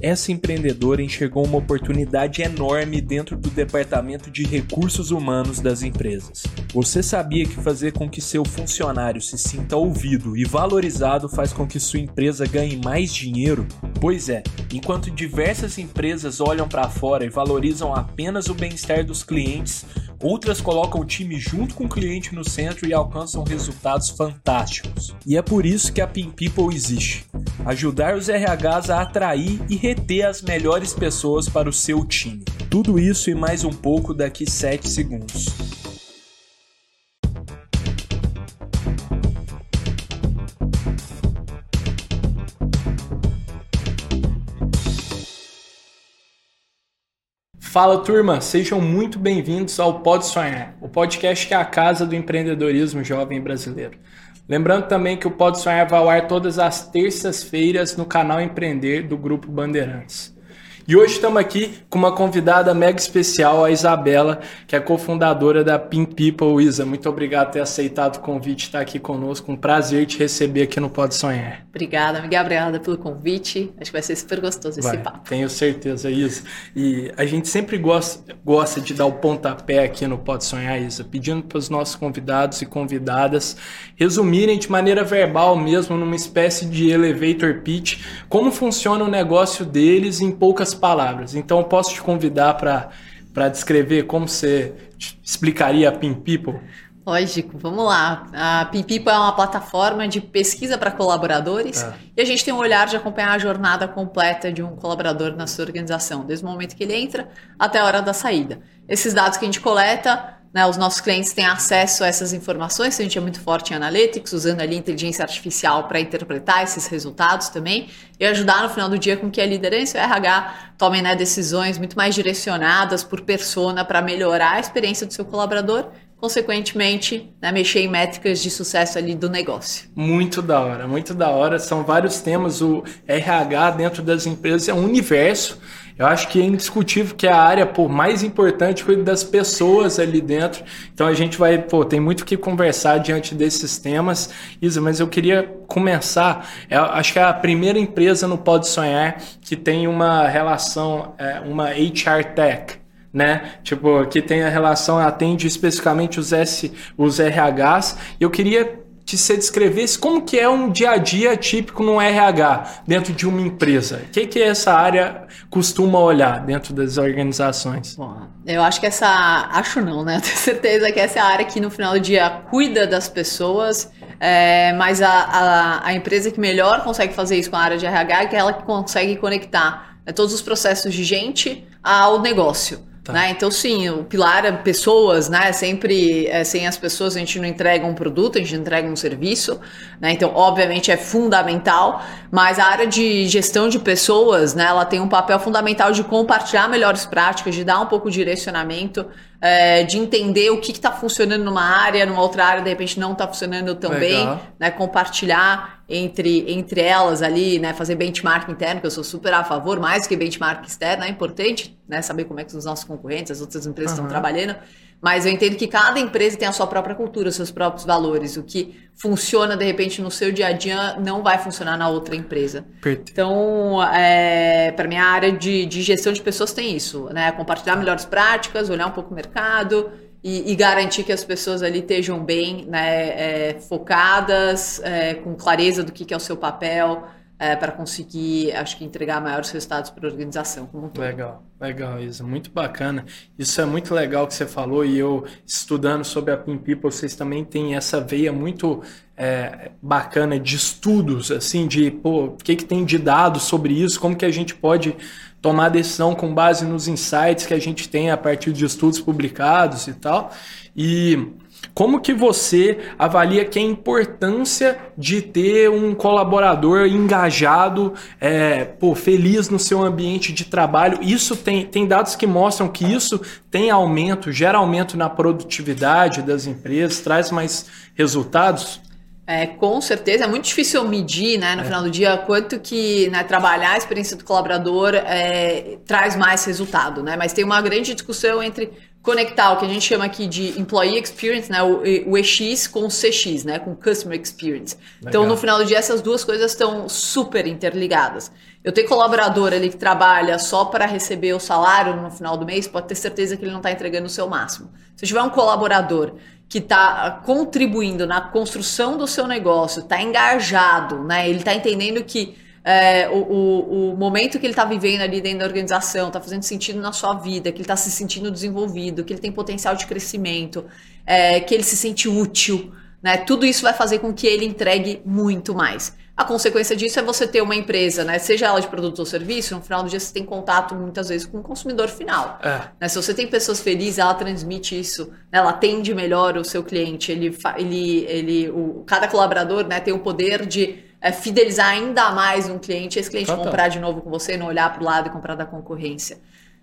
Essa empreendedora enxergou uma oportunidade enorme dentro do departamento de recursos humanos das empresas. Você sabia que fazer com que seu funcionário se sinta ouvido e valorizado faz com que sua empresa ganhe mais dinheiro? Pois é, enquanto diversas empresas olham para fora e valorizam apenas o bem-estar dos clientes, outras colocam o time junto com o cliente no centro e alcançam resultados fantásticos. E é por isso que a Pin People existe ajudar os RHs a atrair e reter as melhores pessoas para o seu time. Tudo isso e mais um pouco daqui 7 segundos. Fala turma, sejam muito bem-vindos ao Pode Sonhar, o podcast que é a casa do empreendedorismo jovem brasileiro. Lembrando também que o Pode Sonhar vai ao ar todas as terças-feiras no canal Empreender do Grupo Bandeirantes. E hoje estamos aqui com uma convidada mega especial, a Isabela, que é cofundadora da Pin People. Isa, muito obrigado por ter aceitado o convite e estar aqui conosco. Um prazer te receber aqui no Pode Sonhar. Obrigada, Miguel. Obrigada pelo convite. Acho que vai ser super gostoso esse vai, papo. Tenho certeza, Isa. E a gente sempre gosta, gosta de dar o pontapé aqui no Pode Sonhar, Isa, pedindo para os nossos convidados e convidadas resumirem de maneira verbal mesmo, numa espécie de elevator pitch, como funciona o negócio deles em poucas palavras. Então, eu posso te convidar para descrever como você explicaria a Pin People? Lógico, vamos lá. A Pimpipo é uma plataforma de pesquisa para colaboradores é. e a gente tem um olhar de acompanhar a jornada completa de um colaborador na sua organização, desde o momento que ele entra até a hora da saída. Esses dados que a gente coleta né, os nossos clientes têm acesso a essas informações, a gente é muito forte em analytics, usando ali inteligência artificial para interpretar esses resultados também e ajudar no final do dia com que a liderança e o RH tomem né, decisões muito mais direcionadas por persona para melhorar a experiência do seu colaborador consequentemente, né, mexer em métricas de sucesso ali do negócio. Muito da hora, muito da hora. São vários temas. O RH dentro das empresas é um universo. Eu acho que é indiscutível que é a área por mais importante cuida das pessoas ali dentro. Então a gente vai, pô, tem muito que conversar diante desses temas. Isa, mas eu queria começar. Eu acho que é a primeira empresa no Pode Sonhar que tem uma relação, é, uma HR Tech né? Tipo, que tem a relação, atende especificamente os S, os RHs. Eu queria que você descrevesse como que é um dia a dia típico no RH dentro de uma empresa. O que, que essa área costuma olhar dentro das organizações? Bom, eu acho que essa. Acho não, né? Eu tenho certeza que essa é a área que no final do dia cuida das pessoas, é, mas a, a, a, empresa que melhor consegue fazer isso com a área de RH é aquela que consegue conectar né, todos os processos de gente ao negócio. Tá. Né? Então, sim, o pilar é pessoas, né? Sempre é, sem as pessoas a gente não entrega um produto, a gente entrega um serviço. Né? Então, obviamente, é fundamental, mas a área de gestão de pessoas, né, ela tem um papel fundamental de compartilhar melhores práticas, de dar um pouco de direcionamento é, de entender o que está funcionando numa área, numa outra área, de repente não está funcionando tão Legal. bem, né? Compartilhar entre, entre elas ali, né? Fazer benchmark interno, que eu sou super a favor, mais que benchmark externo, é importante, né? Saber como é que os nossos concorrentes, as outras empresas uhum. estão trabalhando. Mas eu entendo que cada empresa tem a sua própria cultura, seus próprios valores. O que funciona, de repente, no seu dia a dia não vai funcionar na outra empresa. Perfeito. Então, é, para mim, a área de, de, gestão de pessoas tem isso, né? Compartilhar melhores práticas, olhar um pouco o mercado e, e garantir que as pessoas ali estejam bem, né? É, focadas, é, com clareza do que, que é o seu papel, é, para conseguir, acho que, entregar maiores resultados para a organização como um todo. Legal, legal, Isa, muito bacana. Isso é muito legal que você falou e eu, estudando sobre a Pin vocês também têm essa veia muito é, bacana de estudos, assim, de, pô, o que, que tem de dados sobre isso, como que a gente pode tomar decisão com base nos insights que a gente tem a partir de estudos publicados e tal. E como que você avalia que é a importância de ter um colaborador engajado, é, pô, feliz no seu ambiente de trabalho? Isso tem, tem dados que mostram que isso tem aumento, gera aumento na produtividade das empresas, traz mais resultados? É, com certeza, é muito difícil medir, né, no é. final do dia, quanto que né, trabalhar a experiência do colaborador é, traz mais resultado, né? Mas tem uma grande discussão entre conectar o que a gente chama aqui de employee experience, né, o, o EX com o CX, né, com customer experience. Legal. Então, no final do dia, essas duas coisas estão super interligadas. Eu tenho colaborador ali que trabalha só para receber o salário no final do mês, pode ter certeza que ele não está entregando o seu máximo. Se tiver um colaborador que está contribuindo na construção do seu negócio, está engajado, né? Ele está entendendo que é, o, o, o, momento que ele está vivendo ali dentro da organização está fazendo sentido na sua vida, que ele está se sentindo desenvolvido, que ele tem potencial de crescimento, é, que ele se sente útil, né? Tudo isso vai fazer com que ele entregue muito mais. A consequência disso é você ter uma empresa, né? Seja ela de produto ou serviço, no final do dia você tem contato muitas vezes com o consumidor final. É. Né? Se você tem pessoas felizes, ela transmite isso, né? ela atende melhor o seu cliente, ele, ele, ele, o, cada colaborador né, tem o poder de é, fidelizar ainda mais um cliente, esse cliente comprar de novo com você, não olhar para o lado e comprar da concorrência.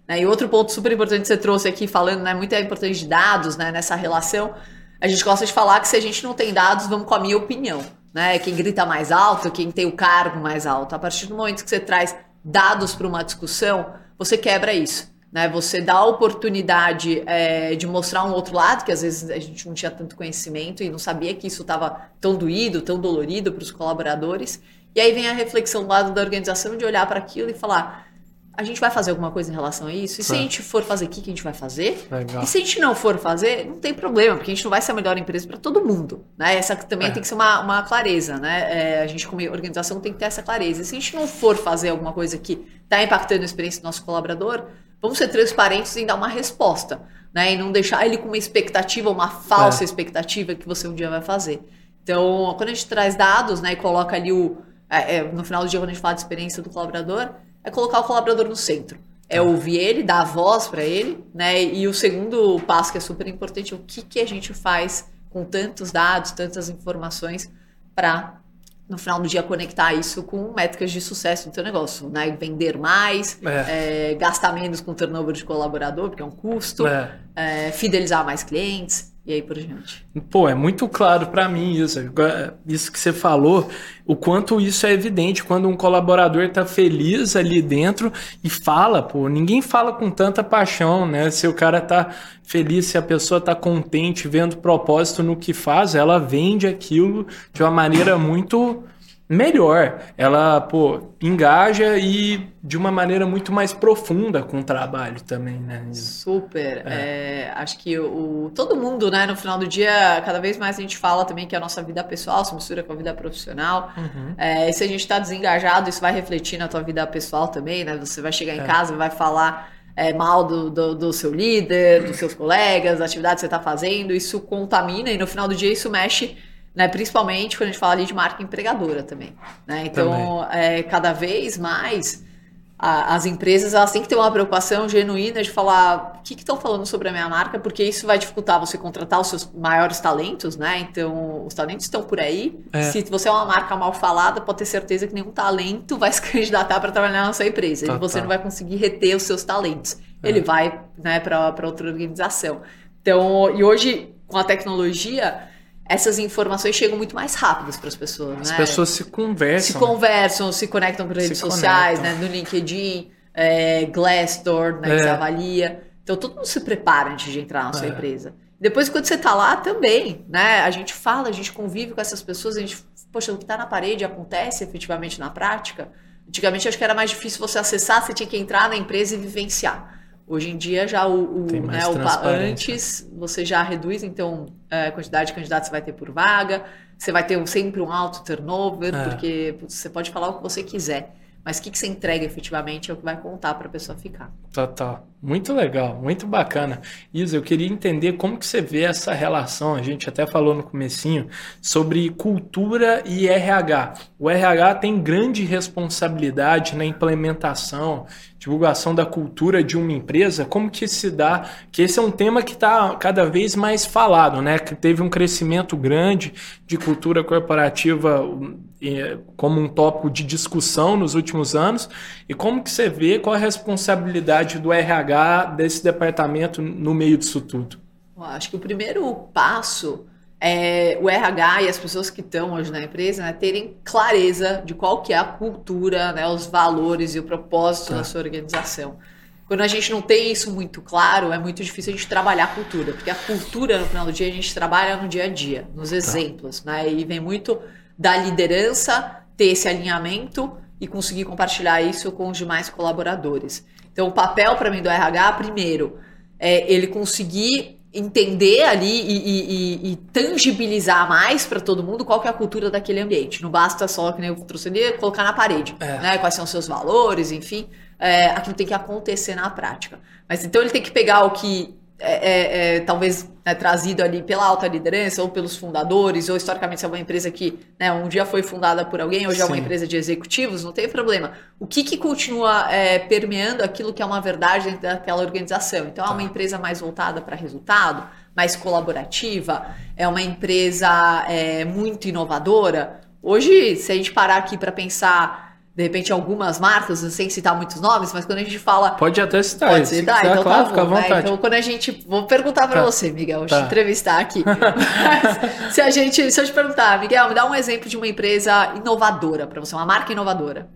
Né? E outro ponto super importante que você trouxe aqui, falando, né, muito é importante de dados né, nessa relação. A gente gosta de falar que se a gente não tem dados, vamos com a minha opinião né? Quem grita mais alto, quem tem o cargo mais alto. A partir do momento que você traz dados para uma discussão, você quebra isso. Né? Você dá a oportunidade é, de mostrar um outro lado, que às vezes a gente não tinha tanto conhecimento e não sabia que isso estava tão doído, tão dolorido para os colaboradores. E aí vem a reflexão do lado da organização de olhar para aquilo e falar: a gente vai fazer alguma coisa em relação a isso? E se a gente for fazer, o que, que a gente vai fazer? Legal. E se a gente não for fazer, não tem problema, porque a gente não vai ser a melhor empresa para todo mundo. Né? Essa também é. tem que ser uma, uma clareza, né? É, a gente, como organização, tem que ter essa clareza. E se a gente não for fazer alguma coisa que está impactando a experiência do nosso colaborador, vamos ser transparentes em dar uma resposta. Né? E não deixar ele com uma expectativa, uma falsa é. expectativa que você um dia vai fazer. Então, quando a gente traz dados né, e coloca ali o. É, é, no final do dia, quando a gente fala de experiência do colaborador, é colocar o colaborador no centro. É tá. ouvir ele, dar voz para ele, né? E o segundo passo que é super importante é o que, que a gente faz com tantos dados, tantas informações para no final do dia conectar isso com métricas de sucesso do teu negócio, né? Vender mais, é. É, gastar menos com turnover de colaborador, porque é um custo, é. é fidelizar mais clientes, e aí por diante. Pô, é muito claro para mim isso. Isso que você falou, o quanto isso é evidente quando um colaborador tá feliz ali dentro e fala, pô, ninguém fala com tanta paixão, né? Se o cara tá feliz, se a pessoa tá contente, vendo propósito no que faz, ela vende aquilo de uma maneira muito melhor. Ela, pô, engaja e de uma maneira muito mais profunda com o trabalho também, né? Super. É. É, acho que o, todo mundo, né, no final do dia, cada vez mais a gente fala também que a nossa vida pessoal se mistura com a vida profissional. Uhum. É, e se a gente está desengajado, isso vai refletir na tua vida pessoal também, né? Você vai chegar em é. casa, vai falar é, mal do, do, do, seu líder, dos seus colegas, da atividade que você está fazendo, isso contamina e no final do dia isso mexe né? Principalmente quando a gente fala ali de marca empregadora também, né? Então, também. É, cada vez mais a, as empresas elas têm que ter uma preocupação genuína de falar o que estão falando sobre a minha marca, porque isso vai dificultar você contratar os seus maiores talentos, né? Então, os talentos estão por aí. É. Se você é uma marca mal falada, pode ter certeza que nenhum talento vai se candidatar para trabalhar na sua empresa. Tá, e você tá. não vai conseguir reter os seus talentos. É. Ele vai né, para outra organização. Então, e hoje, com a tecnologia, essas informações chegam muito mais rápidas para as pessoas. As né? pessoas se conversam. Se conversam, se conectam por redes se sociais, né? no LinkedIn, é, Glassdoor, né, é. que você avalia. Então todo mundo se prepara antes de entrar na sua é. empresa. Depois, quando você está lá, também, né? A gente fala, a gente convive com essas pessoas, a gente, poxa, o que está na parede acontece efetivamente na prática. Antigamente, acho que era mais difícil você acessar, você tinha que entrar na empresa e vivenciar. Hoje em dia já o, o, né, o antes você já reduz então a quantidade de candidatos que você vai ter por vaga, você vai ter sempre um alto turnover, é. porque você pode falar o que você quiser. Mas o que, que você entrega efetivamente é o que vai contar para a pessoa ficar. Total. Tá. Muito legal, muito bacana. Isa, eu queria entender como que você vê essa relação, a gente até falou no comecinho, sobre cultura e RH. O RH tem grande responsabilidade na implementação, divulgação da cultura de uma empresa. Como que se dá? Que esse é um tema que está cada vez mais falado, né? Que teve um crescimento grande de cultura corporativa como um tópico de discussão nos últimos anos. E como que você vê qual a responsabilidade do RH desse departamento no meio disso tudo? acho que o primeiro passo é o RH e as pessoas que estão hoje na empresa né, terem clareza de qual que é a cultura, né, os valores e o propósito tá. da sua organização. Quando a gente não tem isso muito claro, é muito difícil a gente trabalhar a cultura, porque a cultura, no final do dia, a gente trabalha no dia a dia, nos tá. exemplos, né? E vem muito da liderança ter esse alinhamento e conseguir compartilhar isso com os demais colaboradores. Então, o papel para mim do RH, primeiro, é ele conseguir entender ali e, e, e, tangibilizar mais para todo mundo qual que é a cultura daquele ambiente. Não basta só, que nem eu trouxe ali, colocar na parede, é. né? Quais são os seus valores, enfim. É, aquilo tem que acontecer na prática. Mas então ele tem que pegar o que é, é, é, talvez né, trazido ali pela alta liderança ou pelos fundadores, ou historicamente é uma empresa que né, um dia foi fundada por alguém, hoje Sim. é uma empresa de executivos, não tem problema. O que, que continua é, permeando aquilo que é uma verdade dentro daquela organização? Então, é uma tá. empresa mais voltada para resultado, mais colaborativa, é uma empresa é, muito inovadora. Hoje, se a gente parar aqui para pensar de repente algumas marcas, sem citar muitos nomes, mas quando a gente fala. Pode até citar. Pode citar, quiser, então claro, tá bom, fica à né? vontade. Né? Então quando a gente. Vou perguntar para tá. você, Miguel, tá. te entrevistar aqui. se a gente. Se eu te perguntar, Miguel, me dá um exemplo de uma empresa inovadora para você, uma marca inovadora.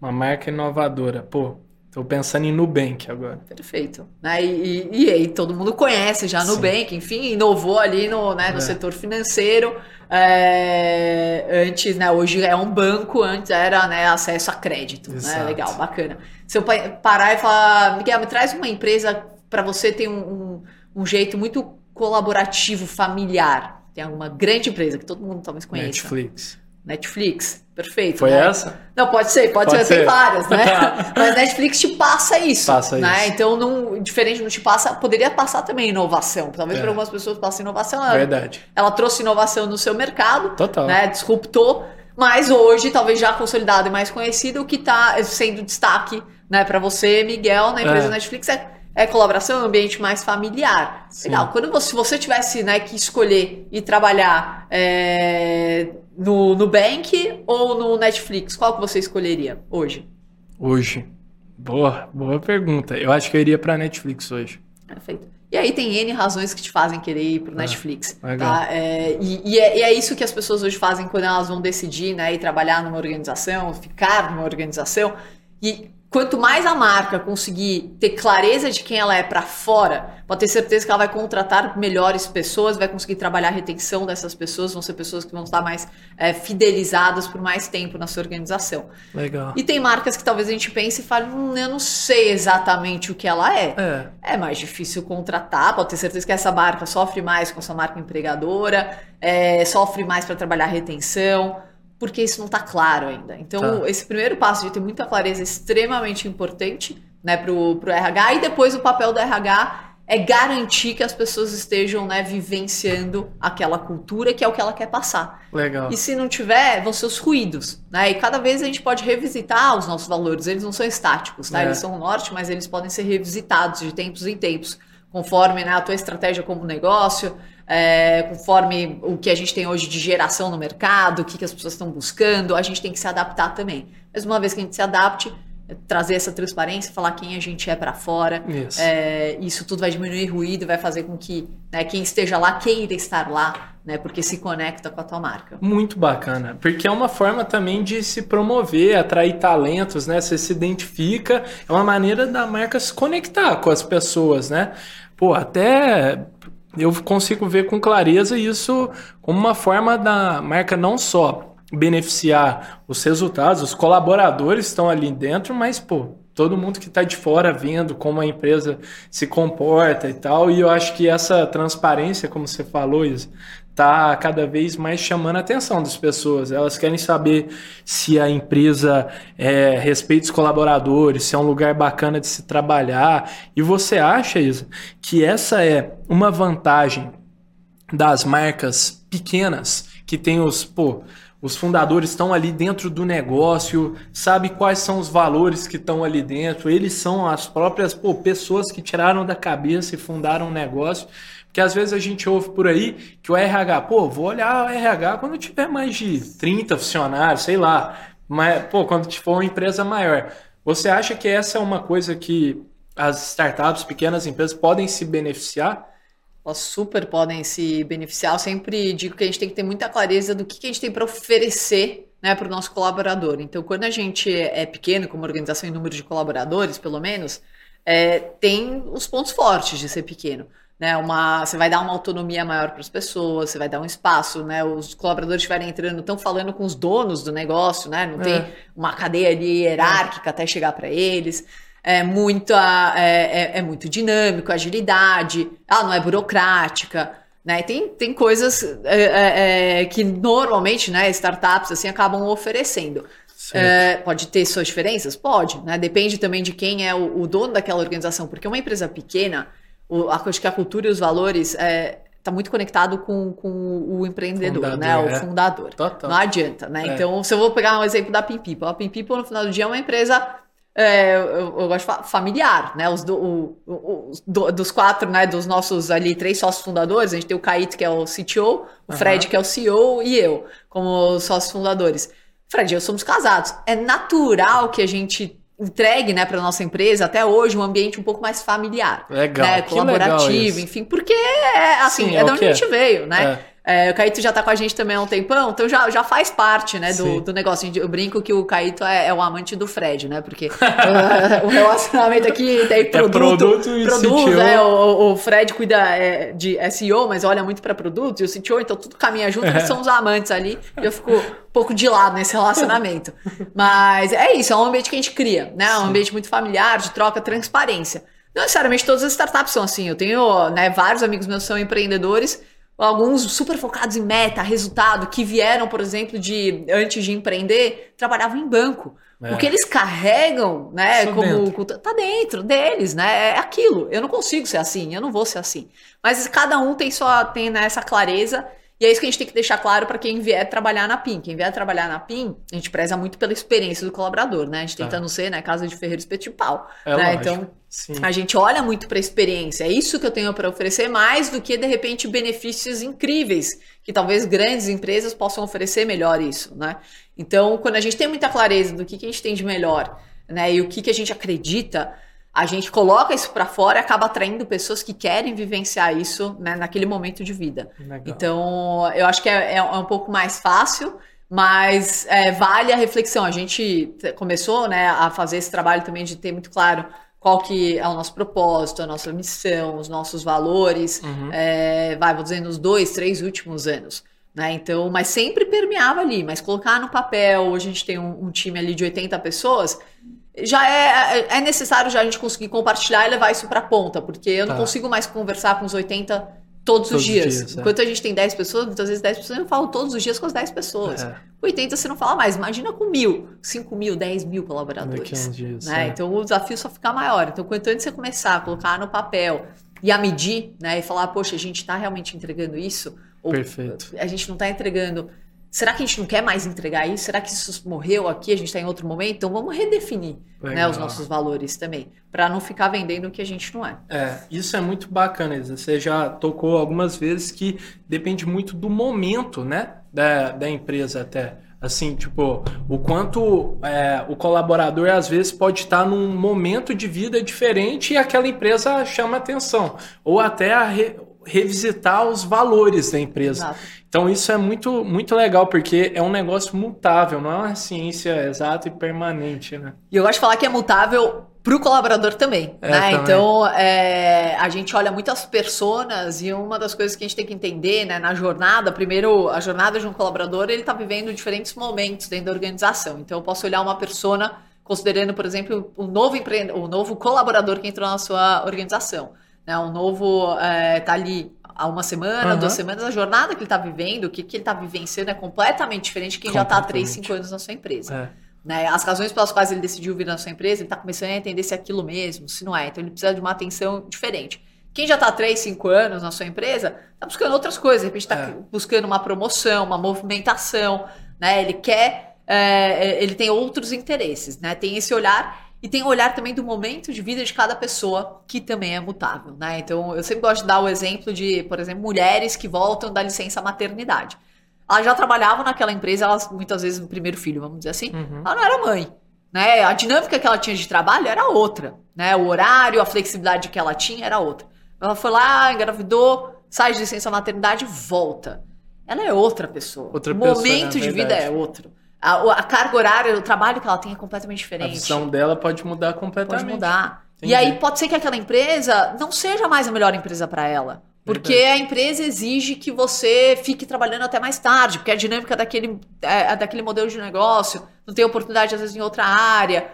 Uma marca inovadora. Pô, Estou pensando em Nubank agora. Perfeito. Né? E, e, e, aí, todo mundo conhece já Sim. Nubank, enfim, inovou ali no, né, no é. setor financeiro. É, antes, né, hoje é um banco, antes era né, acesso a crédito. Né? Legal, bacana. Se eu parar e falar, Miguel, me traz uma empresa para você ter um, um, um, jeito muito colaborativo, familiar. Tem alguma grande empresa que todo mundo talvez conheça. Netflix. Netflix, perfeito. Foi né? essa? Não, pode ser, pode, pode ser, ser, tem várias, né? Mas Netflix te passa isso. Passa né? isso. Então, não, diferente, não te passa, poderia passar também inovação. Talvez é. para algumas pessoas passe inovação. Ela, Verdade. Ela trouxe inovação no seu mercado, Total. né? Disruptou, mas hoje, talvez já consolidado e mais conhecido, o que está sendo destaque né, para você, Miguel, na empresa é. Netflix é é colaboração, é um ambiente mais familiar. Sim. Legal. Quando você, se você tivesse né, que escolher e trabalhar é, no Nubank ou no Netflix, qual que você escolheria hoje? Hoje. Boa, boa pergunta. Eu acho que eu iria para Netflix hoje. Perfeito. E aí tem N razões que te fazem querer ir pro ah, Netflix. Tá? É, e, e, é, e, é, isso que as pessoas hoje fazem quando elas vão decidir né, ir trabalhar numa organização, ficar numa organização. E Quanto mais a marca conseguir ter clareza de quem ela é para fora, pode ter certeza que ela vai contratar melhores pessoas, vai conseguir trabalhar a retenção dessas pessoas, vão ser pessoas que vão estar mais é, fidelizadas por mais tempo na sua organização. Legal. E tem marcas que talvez a gente pense e fale, hum, eu não sei exatamente o que ela é. é. É mais difícil contratar, pode ter certeza que essa marca sofre mais com essa marca empregadora, é, sofre mais para trabalhar a retenção porque isso não está claro ainda. Então, tá. esse primeiro passo de ter muita clareza é extremamente importante né, para o RH, e depois o papel do RH é garantir que as pessoas estejam né, vivenciando aquela cultura que é o que ela quer passar. Legal. E se não tiver, vão ser os ruídos. Né? E cada vez a gente pode revisitar os nossos valores. Eles não são estáticos, tá? É. Eles são o norte, mas eles podem ser revisitados de tempos em tempos, conforme né, a tua estratégia como negócio, é, conforme o que a gente tem hoje de geração no mercado, o que, que as pessoas estão buscando, a gente tem que se adaptar também. Mas uma vez que a gente se adapte, é, trazer essa transparência, falar quem a gente é para fora, isso. É, isso tudo vai diminuir ruído, vai fazer com que né, quem esteja lá queira estar lá, né, porque se conecta com a tua marca. Muito bacana, porque é uma forma também de se promover, atrair talentos, né? Você se identifica, é uma maneira da marca se conectar com as pessoas, né? Pô, até eu consigo ver com clareza isso como uma forma da marca não só beneficiar os resultados, os colaboradores estão ali dentro, mas pô, todo mundo que está de fora vendo como a empresa se comporta e tal. E eu acho que essa transparência, como você falou, Isa, tá cada vez mais chamando a atenção das pessoas. Elas querem saber se a empresa é, respeita os colaboradores, se é um lugar bacana de se trabalhar. E você acha, Isa, que essa é uma vantagem das marcas pequenas que tem os, pô, os fundadores estão ali dentro do negócio, sabe quais são os valores que estão ali dentro, eles são as próprias pô, pessoas que tiraram da cabeça e fundaram um negócio. Porque às vezes a gente ouve por aí que o RH, pô, vou olhar o RH quando tiver mais de 30 funcionários, sei lá. Mas, pô, quando for uma empresa maior. Você acha que essa é uma coisa que as startups, pequenas empresas podem se beneficiar? Elas super podem se beneficiar. Eu sempre digo que a gente tem que ter muita clareza do que, que a gente tem para oferecer né, para o nosso colaborador. Então, quando a gente é pequeno, como organização em número de colaboradores, pelo menos, é, tem os pontos fortes de ser pequeno. Né, uma, você vai dar uma autonomia maior para as pessoas, você vai dar um espaço, né, os colaboradores estiverem entrando, estão falando com os donos do negócio, né, não é. tem uma cadeia ali hierárquica é. até chegar para eles. É, muita, é, é, é, muito dinâmico, agilidade, ela não é burocrática, né? Tem, tem coisas é, é, é, que normalmente, né, startups assim acabam oferecendo. pode ter suas diferenças? Pode, né? Depende também de quem é o, o dono daquela organização, porque uma empresa pequena, o, acho que a cultura e os valores é, tá muito conectado com, com o empreendedor, fundador, né? O é. fundador. Total. Não adianta, né? É. Então, se eu vou pegar um exemplo da Pim People, a Pim People no final do dia é uma empresa é, eu, eu, gosto de falar, familiar, né? Os do, o, o, do, dos quatro, né? Dos nossos ali três sócios fundadores, a gente tem o Caíto, que é o CTO, o Fred, que é o CEO, e eu, como sócios fundadores. Fred eu somos casados. É natural que a gente entregue, né, para nossa empresa até hoje um ambiente um pouco mais familiar, legal, né, colaborativo, enfim, porque é assim, Sim, é, é de onde a gente veio, né? É. É, o Caíto já tá com a gente também há um tempão, então já, já faz parte, né, do, do negócio. Eu brinco que o Caíto é, é o amante do Fred, né? Porque o, o relacionamento aqui tem produto. É produto e produto, né? O, o Fred cuida é, de SEO, mas olha muito para produto, e o CTO, então tudo caminha junto, eles são os amantes ali. E eu fico um pouco de lado nesse relacionamento. Mas é isso, é um ambiente que a gente cria, né? É um ambiente muito familiar, de troca, transparência. Não necessariamente todas as startups são assim. Eu tenho né, vários amigos meus que são empreendedores alguns super focados em meta, resultado, que vieram, por exemplo, de antes de empreender, trabalhavam em banco. É. O que eles carregam, né, como dentro. tá dentro deles, né? É aquilo. Eu não consigo ser assim, eu não vou ser assim. Mas cada um tem só tem né, essa clareza e é isso que a gente tem que deixar claro para quem vier trabalhar na PIN. Quem vier trabalhar na PIN, a gente preza muito pela experiência do colaborador, né? A gente tenta tá. não ser, né, casa de ferreiro espeto pau. É né? Então, Sim. a gente olha muito para a experiência. É isso que eu tenho para oferecer mais do que de repente benefícios incríveis que talvez grandes empresas possam oferecer melhor isso, né? Então, quando a gente tem muita clareza do que, que a gente tem de melhor, né, e o que, que a gente acredita, a gente coloca isso para fora e acaba atraindo pessoas que querem vivenciar isso né, naquele momento de vida. Legal. Então, eu acho que é, é, um pouco mais fácil, mas é, vale a reflexão. A gente começou né, a fazer esse trabalho também de ter muito claro qual que é o nosso propósito, a nossa missão, os nossos valores, uhum. é, vai, vou dizer, nos dois, três últimos anos. Né? Então, mas sempre permeava ali, mas colocar no papel, hoje a gente tem um, um time ali de 80 pessoas, já é, é necessário já a gente conseguir compartilhar e levar isso para a ponta, porque eu não tá. consigo mais conversar com os 80 todos, todos os dias. dias é. Enquanto é. a gente tem 10 pessoas, muitas vezes 10 pessoas eu falo todos os dias com as 10 pessoas. É. 80 você não fala mais, imagina com mil, 5 mil, 10 mil colaboradores. Dias, né? É. Então o desafio só fica maior. Então, quanto antes você começar a colocar no papel e a medir, né? E falar, poxa, a gente está realmente entregando isso? Ou Perfeito. a gente não está entregando Será que a gente não quer mais entregar isso? Será que isso morreu aqui? A gente está em outro momento? Então vamos redefinir né, os nossos valores também, para não ficar vendendo o que a gente não é. É, isso é muito bacana, Isa. Você já tocou algumas vezes que depende muito do momento, né, da, da empresa até. Assim, tipo, o quanto é, o colaborador às vezes pode estar num momento de vida diferente e aquela empresa chama atenção. Ou até a, re, revisitar os valores da empresa. Exato. Então isso é muito, muito legal, porque é um negócio mutável, não é uma ciência exata e permanente, né? E eu gosto de falar que é mutável para o colaborador também, é, né? Também. Então é, a gente olha muitas personas e uma das coisas que a gente tem que entender, né, na jornada, primeiro a jornada de um colaborador ele está vivendo diferentes momentos dentro da organização. Então eu posso olhar uma persona considerando, por exemplo, o novo empreendedor, o novo colaborador que entrou na sua organização né? Um novo é, tá ali há uma semana, uhum. duas semanas, a jornada que ele está vivendo, o que, que ele está vivenciando é completamente diferente de quem já está há três, cinco anos na sua empresa. É. Né? As razões pelas quais ele decidiu vir na sua empresa, ele está começando a entender se é aquilo mesmo, se não é. Então ele precisa de uma atenção diferente. Quem já está há 3, 5 anos na sua empresa, está buscando outras coisas. De repente está é. buscando uma promoção, uma movimentação, né? Ele quer, é, ele tem outros interesses, né? Tem esse olhar e tem o olhar também do momento de vida de cada pessoa, que também é mutável, né? Então, eu sempre gosto de dar o exemplo de, por exemplo, mulheres que voltam da licença maternidade. Elas já trabalhavam naquela empresa, elas muitas vezes no primeiro filho, vamos dizer assim, uhum. ela não era mãe. Né? A dinâmica que ela tinha de trabalho era outra. Né? O horário, a flexibilidade que ela tinha era outra. Ela foi lá, engravidou, sai de licença maternidade, volta. Ela é outra pessoa. Outra o pessoa, momento de vida é outro. A, a, carga horária, o trabalho que ela tem é completamente diferente. A visão dela pode mudar completamente. Pode mudar. E aí pode ser que aquela empresa não seja mais a melhor empresa para ela. Porque Verdade. a empresa exige que você fique trabalhando até mais tarde, porque a dinâmica daquele, é, daquele modelo de negócio não tem oportunidade, às vezes, em outra área,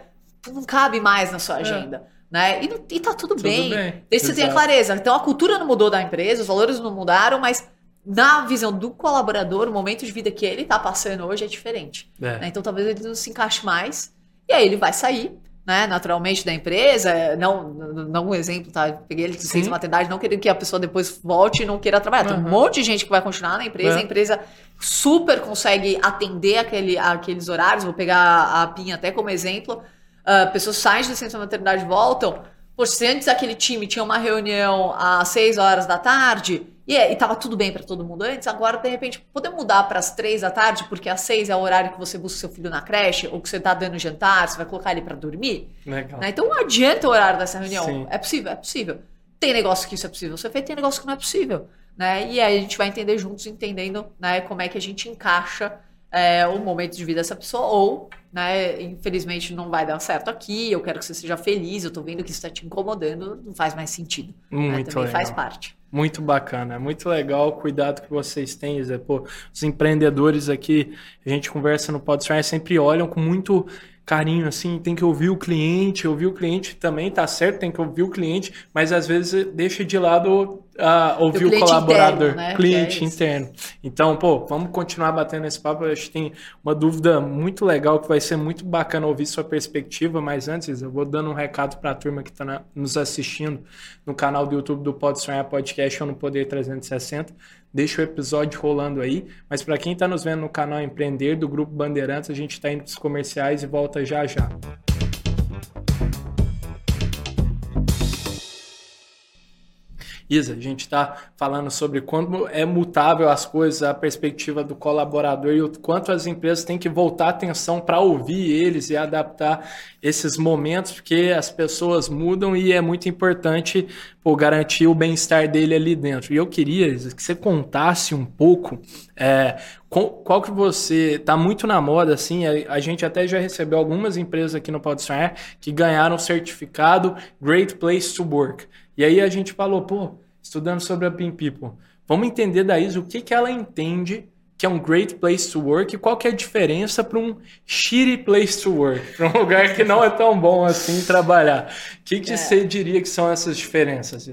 não cabe mais na sua é. agenda. É. Né? E, e tá tudo, tudo bem. bem. Desde você tenha clareza. Então a cultura não mudou da empresa, os valores não mudaram, mas na visão do colaborador, o momento de vida que ele está passando hoje é diferente. É. Né? Então talvez ele não se encaixe mais. E aí ele vai sair, né, naturalmente, da empresa. Não, não um exemplo, tá? Peguei ele de licença maternidade, não querendo que a pessoa depois volte e não queira trabalhar. Uhum. Tem um monte de gente que vai continuar na empresa, é. a empresa super consegue atender aquele, aqueles horários. Vou pegar a Pinha até como exemplo. Uh, pessoas saem de licença maternidade e voltam. Poxa, se antes aquele time tinha uma reunião às 6 horas da tarde e, é, estava tudo bem para todo mundo antes, agora de repente podemos mudar para as três da tarde, porque às seis é o horário que você busca seu filho na creche, ou que você está dando jantar, você vai colocar ele para dormir. Né? Então não adianta o horário dessa reunião. Sim. É possível, é possível. Tem negócio que isso é possível ser feito, tem negócio que não é possível. Né? E aí a gente vai entender juntos, entendendo né, como é que a gente encaixa é, o momento de vida dessa pessoa, ou, né, infelizmente não vai dar certo aqui, eu quero que você seja feliz, eu tô vendo que isso está te incomodando, não faz mais sentido. Né? Muito né? Também legal. faz parte. Muito bacana, muito legal o cuidado que vocês têm, Zé. Pô, os empreendedores aqui, a gente conversa no Podstart, sempre olham com muito carinho, assim, tem que ouvir o cliente, ouvir o cliente também tá certo, tem que ouvir o cliente, mas às vezes deixa de lado uh, ouvir o, colaborador, interno, né? cliente é interno. Então, pô, vamos continuar batendo esse papo. Eu acho que tem uma dúvida muito legal que vai ser muito bacana ouvir sua perspectiva, mas antes eu vou dando um recado para a turma que está nos assistindo no canal do YouTube do Pode Sonhar Podcast ou no Poder 360 deixa o episódio rolando aí. Mas para quem está nos vendo no canal Empreender do Grupo Bandeirantes, a gente está indo para os comerciais e volta já já. Isa, a gente está falando sobre como é mutável as coisas, a perspectiva do colaborador e o quanto as empresas têm que voltar atenção para ouvir eles e adaptar esses momentos, porque as pessoas mudam e é muito importante pô, garantir o bem-estar dele ali dentro. E eu queria Isa, que você contasse um pouco é, qual, que você está muito na moda assim. A, a, gente até já recebeu algumas empresas aqui no Pode que ganharam o certificado Great Place to Work. E aí a gente falou, pô, estudando sobre a Pin People, vamos entender da Isa o que, que ela entende que é um great place to work e qual que é a diferença para um shitty place to work, para um lugar que não é tão bom assim trabalhar. O que, que é. você diria que são essas diferenças?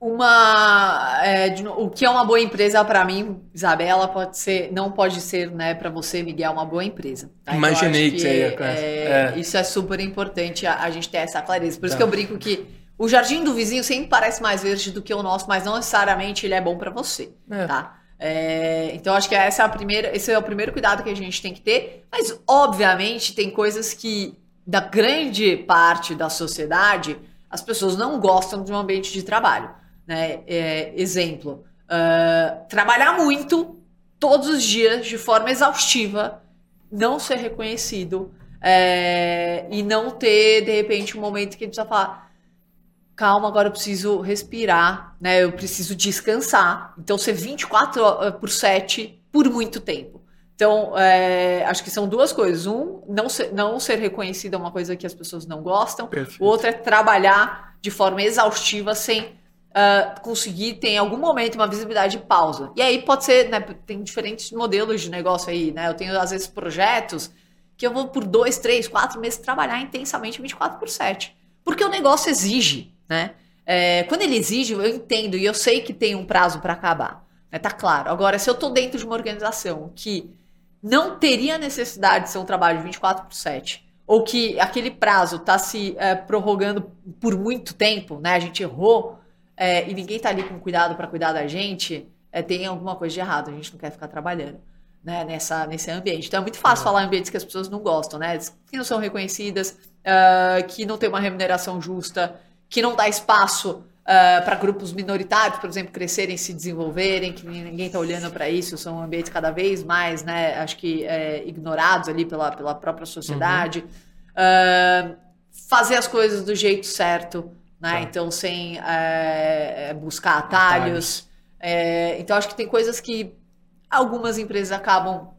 Uma, é, de, o que é uma boa empresa para mim, Isabela, pode ser, não pode ser, né, para você, Miguel, uma boa empresa. Tá? Então, Imaginei que, que, você ia é, é, Isso é super importante a, a, gente ter essa clareza. Por isso tá. que eu brinco que o jardim do vizinho sempre parece mais verde do que o nosso, mas não necessariamente ele é bom para você, é. tá? É, então acho que essa é a primeira, esse é o primeiro cuidado que a gente tem que ter. Mas obviamente tem coisas que da grande parte da sociedade as pessoas não gostam de um ambiente de trabalho, né? É, exemplo, uh, trabalhar muito todos os dias de forma exaustiva, não ser reconhecido é, e não ter de repente um momento que a gente precisa falar calma, agora eu preciso respirar, né? Eu preciso descansar. Então, ser 24 eh, por 7 por muito tempo. Então, é, acho que são duas coisas. Um, não ser, não ser reconhecido é uma coisa que as pessoas não gostam. Perfeito. O outro é trabalhar de forma exaustiva sem uh, conseguir ter em algum momento uma visibilidade de pausa. E aí pode ser, né? Tem diferentes modelos de negócio aí, né? Eu tenho, às vezes, projetos que eu vou por dois, três, quatro meses trabalhar intensamente 24 por 7. Porque o negócio exige né? É, quando ele exige, eu entendo e eu sei que tem um prazo para acabar. Né? Tá claro. Agora, se eu estou dentro de uma organização que não teria necessidade de ser um trabalho de 24 por 7, ou que aquele prazo está se é, prorrogando por muito tempo, né? A gente errou é, e ninguém está ali com cuidado para cuidar da gente, é, tem alguma coisa de errado. A gente não quer ficar trabalhando. Né, nessa, nesse ambiente. Então é muito fácil é. falar em ambientes que as pessoas não gostam, né? Que não são reconhecidas, uh, que não tem uma remuneração justa, que não dá espaço uh, ah, para grupos minoritários, por exemplo, crescerem, se desenvolverem, que ninguém está olhando para isso, são ambientes cada vez mais, né, acho que é, ignorados ali pela, pela própria sociedade. Uhum. Uh, fazer as coisas do jeito certo, né? Tá. Então, sem é, buscar atalhos. atalhos. É, então, acho que tem coisas que algumas empresas acabam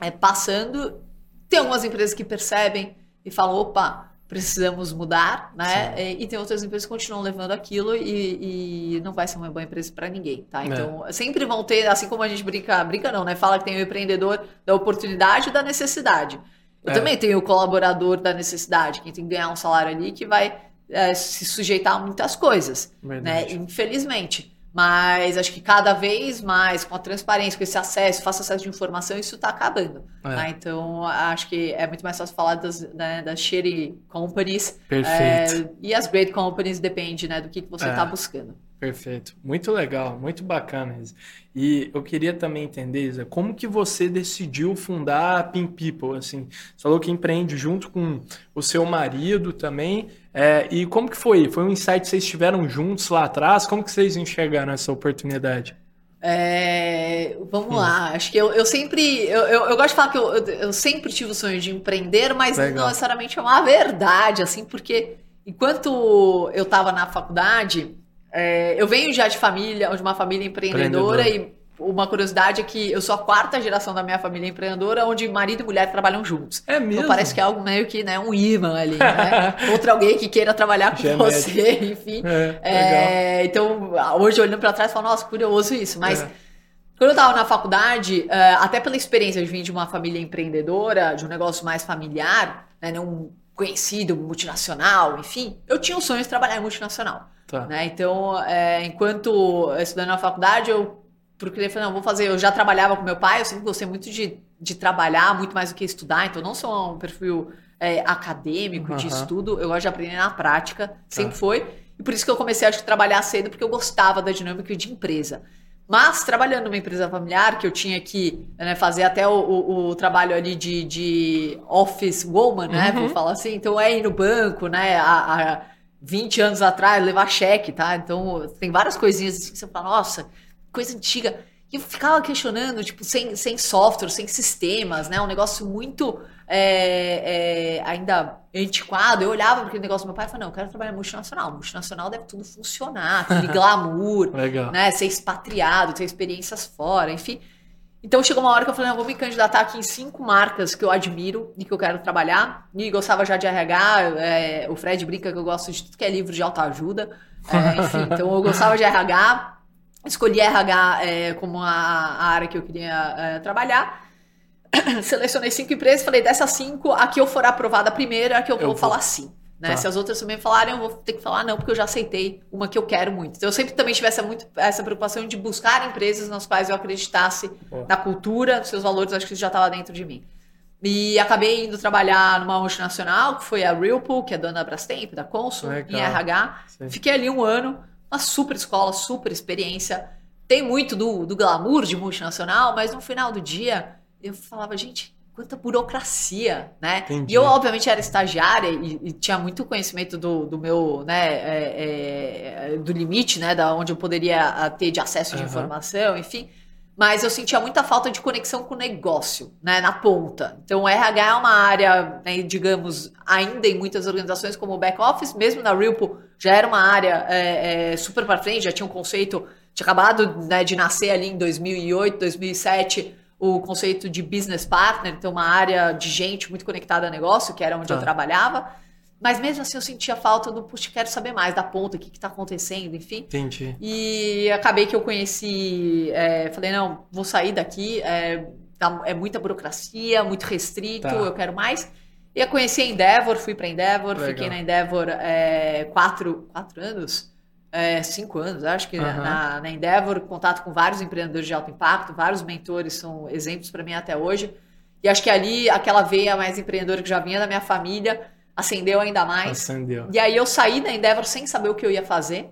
é, passando. Tem algumas empresas que percebem e falam: opa, precisamos mudar, né? E, e, tem outras empresas que continuam levando aquilo e, e não vai ser uma boa empresa para ninguém, tá? É. Então, é. sempre vão ter, assim como a gente brinca, brinca não, né? Fala que tem o empreendedor da oportunidade e da necessidade. Eu é. também tenho o colaborador da necessidade, quem tem que ganhar um salário ali que vai é, se sujeitar a muitas coisas? Verdade. né? Infelizmente. Mas acho que cada vez mais, com a transparência, com esse acesso, fácil acesso de informação, isso está acabando. É. Né? Então, acho que é muito mais fácil falar das, né, das shitty companies. Perfeito. É, e as great companies depende né, do que, que você está é. buscando. Perfeito. Muito legal, muito bacana, Isa. E eu queria também entender, Isa, como que você decidiu fundar a Pin People? Assim, você falou que empreende junto com o seu marido também. É, e como que foi? Foi um insight que vocês estiveram juntos lá atrás? Como que vocês enxergaram essa oportunidade? É, vamos hum. lá, acho que eu, eu sempre. Eu, eu, eu, gosto de falar que eu, eu, sempre tive o sonho de empreender, mas Legal. não necessariamente é uma verdade, assim, porque enquanto eu estava na faculdade, é, eu venho já de família, de uma família empreendedora e uma curiosidade é que eu sou a quarta geração da minha família empreendedora, onde marido e mulher trabalham juntos. É mesmo? Então parece que é algo meio que, né, um imã ali, né? Outra alguém que queira trabalhar com você, enfim. É, é, então, hoje olhando para trás, eu falo, nossa, curioso isso. Mas é. quando eu estava na faculdade, é, até pela experiência de vir de uma família empreendedora, de um negócio mais familiar, né, um conhecido, multinacional, enfim, eu tinha o sonho de trabalhar em multinacional. Tá. Né? Então, é, enquanto estudando na faculdade, eu procurei falei, não, vou fazer. Eu já trabalhava com meu pai, eu sempre gostei muito de, de trabalhar, muito mais do que estudar, então não sou um perfil é, acadêmico, uhum. de estudo, eu gosto de aprender na prática, tá. sempre foi. E por isso que eu comecei acho, a trabalhar cedo, porque eu gostava da dinâmica de empresa. Mas trabalhando numa empresa familiar, que eu tinha que né, fazer até o, o, o, trabalho ali de, de office woman, né? Uhum. Vou falar assim. Então é ir no banco, né? A, a 20 anos atrás, levar cheque, tá? Então, tem várias coisinhas assim que você fala, nossa, coisa antiga. E eu ficava questionando, tipo, sem, sem software, sem sistemas, né? Um negócio muito é, é, ainda antiquado. Eu olhava para aquele negócio do meu pai e falava, não, eu quero trabalhar multinacional. Multinacional deve tudo funcionar, aquele glamour, né? Ser expatriado, ter experiências fora, enfim. Então chegou uma hora que eu falei, não, vou me candidatar aqui em cinco marcas que eu admiro e que eu quero trabalhar. E gostava já de RH, é, o Fred brinca que eu gosto de tudo que é livro de autoajuda. É, enfim, então eu gostava de RH, escolhi RH é, como a, a, área que eu queria é, trabalhar. Selecionei cinco empresas, falei, dessas cinco, a que eu for aprovada primeiro é a que eu, eu vou, vou falar sim. Né? Tá. Se as outras também falarem, eu vou ter que falar não, porque eu já aceitei uma que eu quero muito. Então, eu sempre também tivesse muito essa preocupação de buscar empresas nas quais eu acreditasse oh. na cultura, nos seus valores, acho que isso já estava dentro de mim. E acabei indo trabalhar numa multinacional, que foi a Realpool, que é dona da Brastemp, da Consul, Legal. em RH. Sim. Fiquei ali um ano, uma super escola, super experiência. Tem muito do, do glamour de multinacional, mas no final do dia eu falava, gente, quanta burocracia, né? Entendi. E eu, obviamente, era estagiária e, e tinha muito conhecimento do, do meu, né, é, é, do limite, né, da onde eu poderia ter de acesso de uhum. informação, enfim. Mas eu sentia muita falta de conexão com o negócio, né, na ponta. Então, o RH é uma área, né, digamos, ainda em muitas organizações como o back office, mesmo na Realpo já era uma área é, é super para frente, já tinha um conceito, tinha acabado né, de nascer ali em 2008, 2007, o conceito de business partner, então uma área de gente muito conectada a negócio, que era onde tá. eu trabalhava. Mas mesmo assim eu sentia falta do, puxa, quero saber mais da ponta, o que está acontecendo, enfim. Entendi. E acabei que eu conheci, é, falei, não, vou sair daqui, é, é muita burocracia, muito restrito, tá. eu quero mais. E eu conheci a Endeavor, fui para Endeavor, Legal. fiquei na Endeavor é, quatro, quatro anos é, cinco anos, acho que uhum. na, na, Endeavor, contato com vários empreendedores de alto impacto, vários mentores são exemplos para mim até hoje. E acho que ali, aquela veia mais empreendedora que já vinha da minha família, acendeu ainda mais. Acendeu. E aí eu saí da Endeavor sem saber o que eu ia fazer,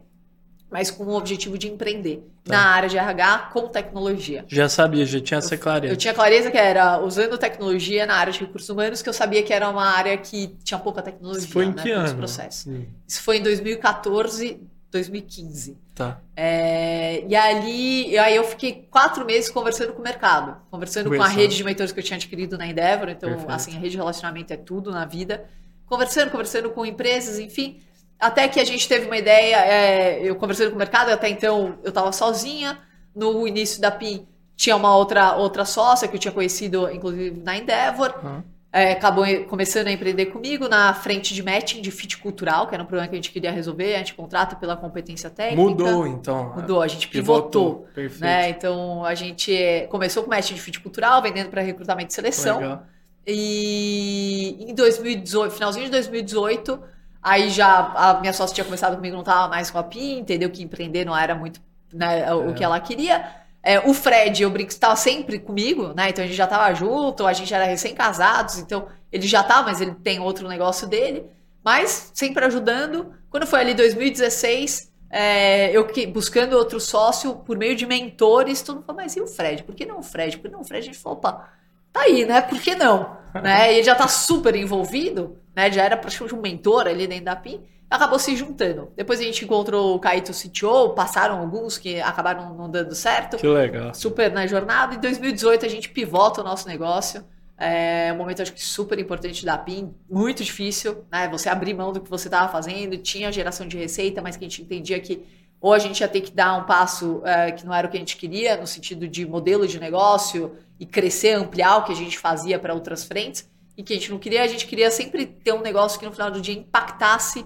mas com o objetivo de empreender tá. na área de RH com tecnologia. Já sabia, já tinha essa clareza. Eu, tinha clareza que era usando tecnologia na área de recursos humanos, que eu sabia que era uma área que tinha pouca tecnologia Isso foi em né, que ano? Hum. Isso foi em 2014, 2015. Tá. É, e ali, aí eu fiquei quatro meses conversando com o mercado, conversando com a rede de mentores que eu tinha adquirido na Endeavor. Então, Perfeito. assim, a rede de relacionamento é tudo na vida. Conversando, conversando com empresas, enfim. Até que a gente teve uma ideia, é, eu conversando com o mercado, até então eu estava sozinha. No início da PIN tinha uma outra, outra sócia que eu tinha conhecido, inclusive, na Endeavor. Uhum. É, acabou começando a empreender comigo na frente de matching de fit cultural, que era um problema que a gente queria resolver. A gente contrata pela competência técnica. Mudou, então. Mudou, a gente pivotou. pivotou né? Então a gente começou com matching de fit cultural, vendendo para recrutamento e seleção. Legal. E em 2018, finalzinho de 2018, aí já a minha sócia tinha começado comigo, não estava mais com a PIN, entendeu que empreender não era muito né, é. o que ela queria. É, o Fred, eu brinco, estava sempre comigo, né? Então a gente já estava junto, a gente era recém-casados, então ele já tá, mas ele tem outro negócio dele. Mas sempre ajudando. Quando foi ali 2016, é, eu que, buscando outro sócio por meio de mentores, todo mundo falou, mas e o Fred? Por que não o Fred? Por que não o Fred? A gente falou, opa, tá aí, né? Por que não? né? E ele já tá super envolvido, né? Já era praticamente um mentor ali dentro da PIN acabou se juntando. Depois a gente encontrou o Kaito CTO, passaram alguns que acabaram não dando certo. Que legal. Super na jornada. Em 2018 a gente pivota o nosso negócio. É um momento, acho que, super importante da PIN, muito difícil, né? Você abrir mão do que você estava fazendo, tinha geração de receita, mas que a gente entendia que ou a gente ia ter que dar um passo é, que não era o que a gente queria, no sentido de modelo de negócio e crescer, ampliar o que a gente fazia para outras frentes, e que a gente não queria, a gente queria sempre ter um negócio que no final do dia impactasse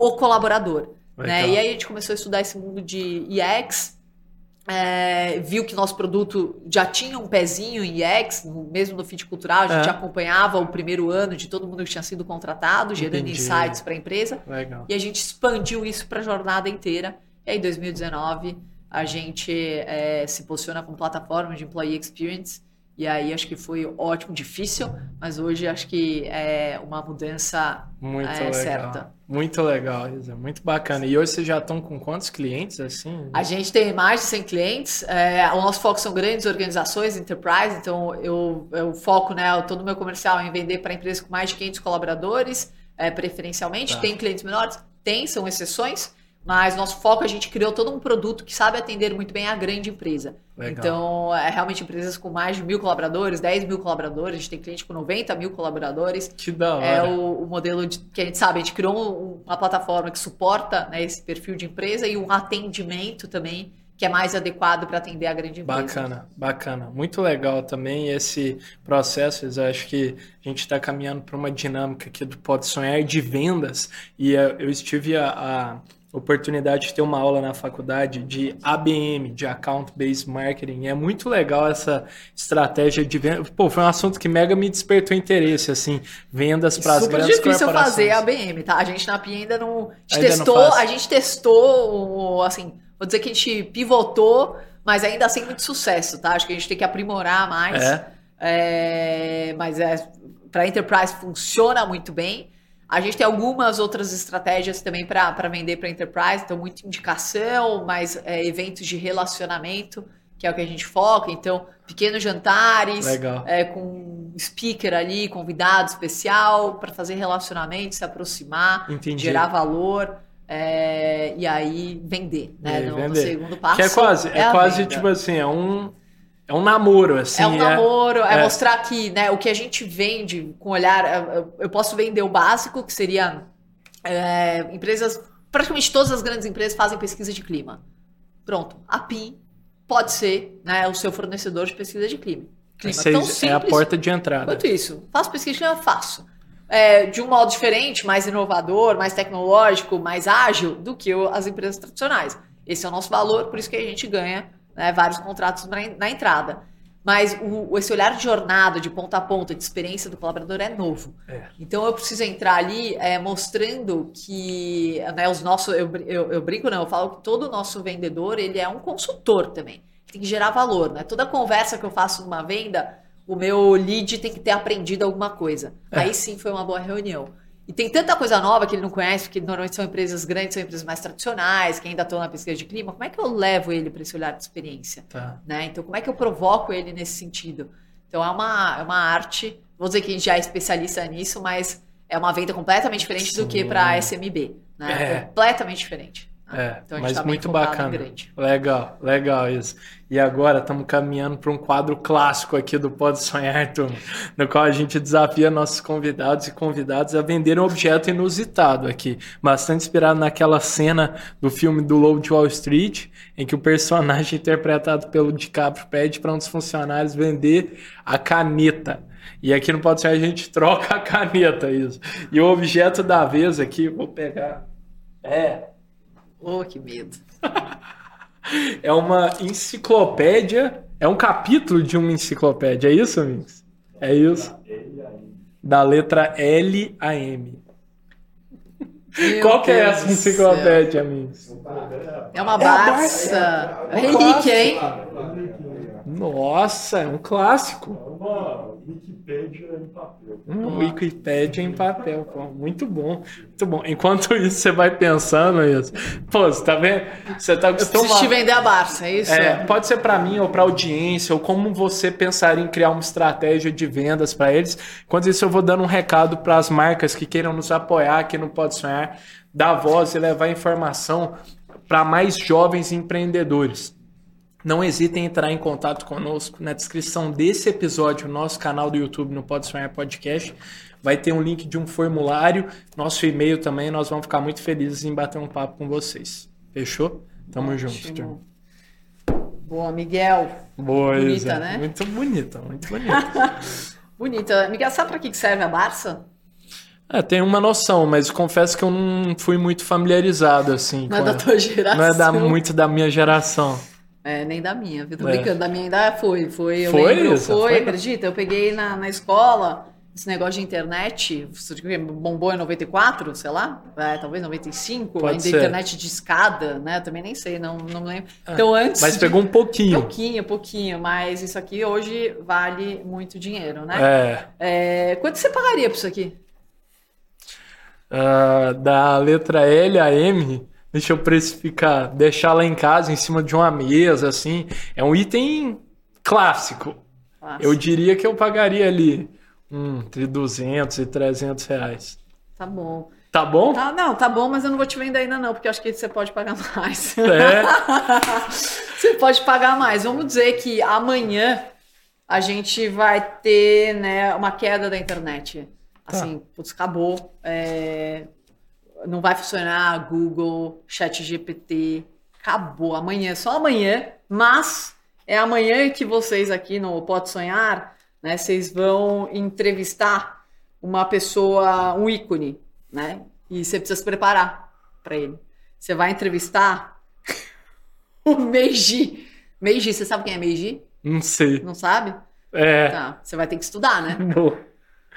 o colaborador. Né? E aí a gente começou a estudar esse mundo de EX, é, viu que nosso produto já tinha um pezinho em EX, mesmo no Fit Cultural, a gente é. acompanhava o primeiro ano de todo mundo que tinha sido contratado, gerando Entendi. insights para a empresa. Legal. E a gente expandiu isso para a jornada inteira. E aí, em 2019, a gente é, se posiciona como plataforma de Employee Experience e aí acho que foi ótimo, difícil, mas hoje acho que é uma mudança muito é, legal. certa. Muito legal, Isa. Muito bacana. E hoje vocês já estão com quantos clientes assim? A gente tem mais de 100 clientes. É, o nosso foco são grandes organizações, enterprise. Então eu, eu foco, né, todo o meu comercial em vender para empresas com mais de 500 colaboradores, é, preferencialmente. Tá. Tem clientes menores? Tem, são exceções. Mas nosso foco, a gente criou todo um produto que sabe atender muito bem a grande empresa. Legal. Então, é realmente empresas com mais de mil colaboradores, 10 mil colaboradores, a gente tem cliente com 90 mil colaboradores. Que da hora. É o, o modelo de, que a gente sabe, a gente criou um, uma plataforma que suporta né, esse perfil de empresa e um atendimento também que é mais adequado para atender a grande empresa. Bacana, bacana. Muito legal também esse processo. Eu acho que a gente está caminhando para uma dinâmica aqui do Pode Sonhar de vendas. E eu estive a, a oportunidade de ter uma aula na faculdade de ABM, de Account Based Marketing. É muito legal essa estratégia de venda. Pô, foi um assunto que mega me despertou interesse, assim, vendas para as grandes corporações. Super difícil fazer ABM, tá? A gente na PIA ainda não... A gente ainda testou, não a gente testou, assim, vou dizer que a gente pivotou, mas ainda sem muito sucesso, tá? Acho que a gente tem que aprimorar mais. É. É, mas é, para Enterprise funciona muito bem. A gente tem algumas outras estratégias também para vender para enterprise, então muita indicação, mais é, eventos de relacionamento, que é o que a gente foca. Então, pequenos jantares, é, com speaker ali, convidado especial, para fazer relacionamento, se aproximar, Entendi. gerar valor. É, e aí vender, né? No, vender. no, segundo passo. Que é quase, é, é quase tipo assim, é um é um namoro, assim. É um é, namoro, é, é, mostrar que né, o que a gente vende com olhar. É, eu posso vender o básico, que seria é, empresas. Praticamente todas as grandes empresas fazem pesquisa de clima. Pronto. A PIN pode ser né, o seu fornecedor de pesquisa de clima. clima. Tão simples, é a porta de entrada. Quanto isso? Faço pesquisa de clima? Faço. É, de um modo diferente, mais inovador, mais tecnológico, mais ágil do que as empresas tradicionais. Esse é o nosso valor, por isso que a gente ganha né, vários contratos na entrada. Mas o, esse olhar de jornada, de ponta a ponta, de experiência do colaborador é novo. É. Então eu preciso entrar ali é, mostrando que né, os nossos. Eu, eu, eu, brinco, não, eu falo que todo nosso vendedor ele é um consultor também. Tem que gerar valor. Né? Toda conversa que eu faço numa venda, o meu lead tem que ter aprendido alguma coisa. É. Aí sim foi uma boa reunião. E tem tanta coisa nova que ele não conhece, porque normalmente são empresas grandes, são empresas mais tradicionais, que ainda estão na pesquisa de clima. Como é que eu levo ele para esse olhar de experiência? Tá. Né? Então, como é que eu provoco ele nesse sentido? Então, é uma, é uma arte. Vou dizer que a gente já é especialista nisso, mas é uma venda completamente diferente Sim. do que para SMB. Né? É. Completamente diferente. É, então mas tá muito bacana. Legal, legal isso. E agora estamos caminhando para um quadro clássico aqui do Pode Sonhar, turma, no qual a gente desafia nossos convidados e convidadas a vender um objeto inusitado aqui, bastante inspirado naquela cena do filme do Lobo de Wall Street, em que o personagem interpretado pelo DiCaprio pede para um dos funcionários vender a caneta. E aqui no Pode Sonhar a gente troca a caneta, isso. E o objeto da vez aqui, vou pegar. É Oh, que medo. é uma enciclopédia, é um capítulo de uma enciclopédia, é isso, amigos? É isso? Da letra L a M. Meu Qual que é essa enciclopédia, amigos? É uma Barça. É relíquia, hein? Nossa, é um clássico. É uma Wikipédia em papel. Hum, Wikipédia em papel, pô. Muito bom. Muito bom. Enquanto isso, você vai pensando isso. Pô, você tá vendo? Você tá acostumado. Eu te vender a Barça, é isso? É, pode ser para mim ou para audiência, ou como você pensaria em criar uma estratégia de vendas para eles. Enquanto isso, eu vou dando um recado para as marcas que queiram nos apoiar aqui no Pode Sonhar, dar voz e levar informação para mais jovens empreendedores. Não hesitem em entrar em contato conosco na descrição desse episódio, nosso canal do YouTube no Pode Sonhar Podcast. Vai ter um link de um formulário, nosso e-mail também. Nós vamos ficar muito felizes em bater um papo com vocês. Fechou? Tamo Ótimo. junto. Boa, Miguel. Boa, bonita, Isa. né? Muito bonita, muito bonita. bonita. Miguel, sabe para que serve a Barça? É, tenho uma noção, mas confesso que eu não fui muito familiarizado assim. Não é da tua geração. Não é da, muito da minha geração. É, nem da minha, viu? Tô é. brincando, da minha ainda foi. Foi, eu foi lembro, foi, foi, acredita? Eu peguei na, na escola esse negócio de internet, bombou em 94, sei lá, é, talvez 95, Pode ainda ser. internet de escada, né? Também nem sei, não, não lembro. É, então antes. Mas pegou um pouquinho. Pouquinho, pouquinho, mas isso aqui hoje vale muito dinheiro, né? É. é quanto você pagaria por isso aqui? Uh, da letra L a M, Deixa eu precificar, deixar lá em casa, em cima de uma mesa, assim. É um item clássico. Clássico. Eu diria que eu pagaria ali hum, entre 200 e 300 reais. Tá bom. Tá bom? Tá, não, tá bom, mas eu não vou te vender ainda não, porque eu acho que você pode pagar mais. É? você pode pagar mais. Vamos dizer que amanhã a gente vai ter né, uma queda da internet. Tá. Assim, tá. putz, acabou. É, não vai funcionar Google, Chat GPT, acabou. Amanhã, só amanhã, mas é amanhã que vocês aqui no Pode Sonhar, né, vocês vão entrevistar uma pessoa, um ícone, né? E você precisa se preparar para ele. Você vai entrevistar o Meiji. Meiji, você sabe quem é Meiji? Não sei. Não sabe? É. Tá, você vai ter que estudar, né? Não.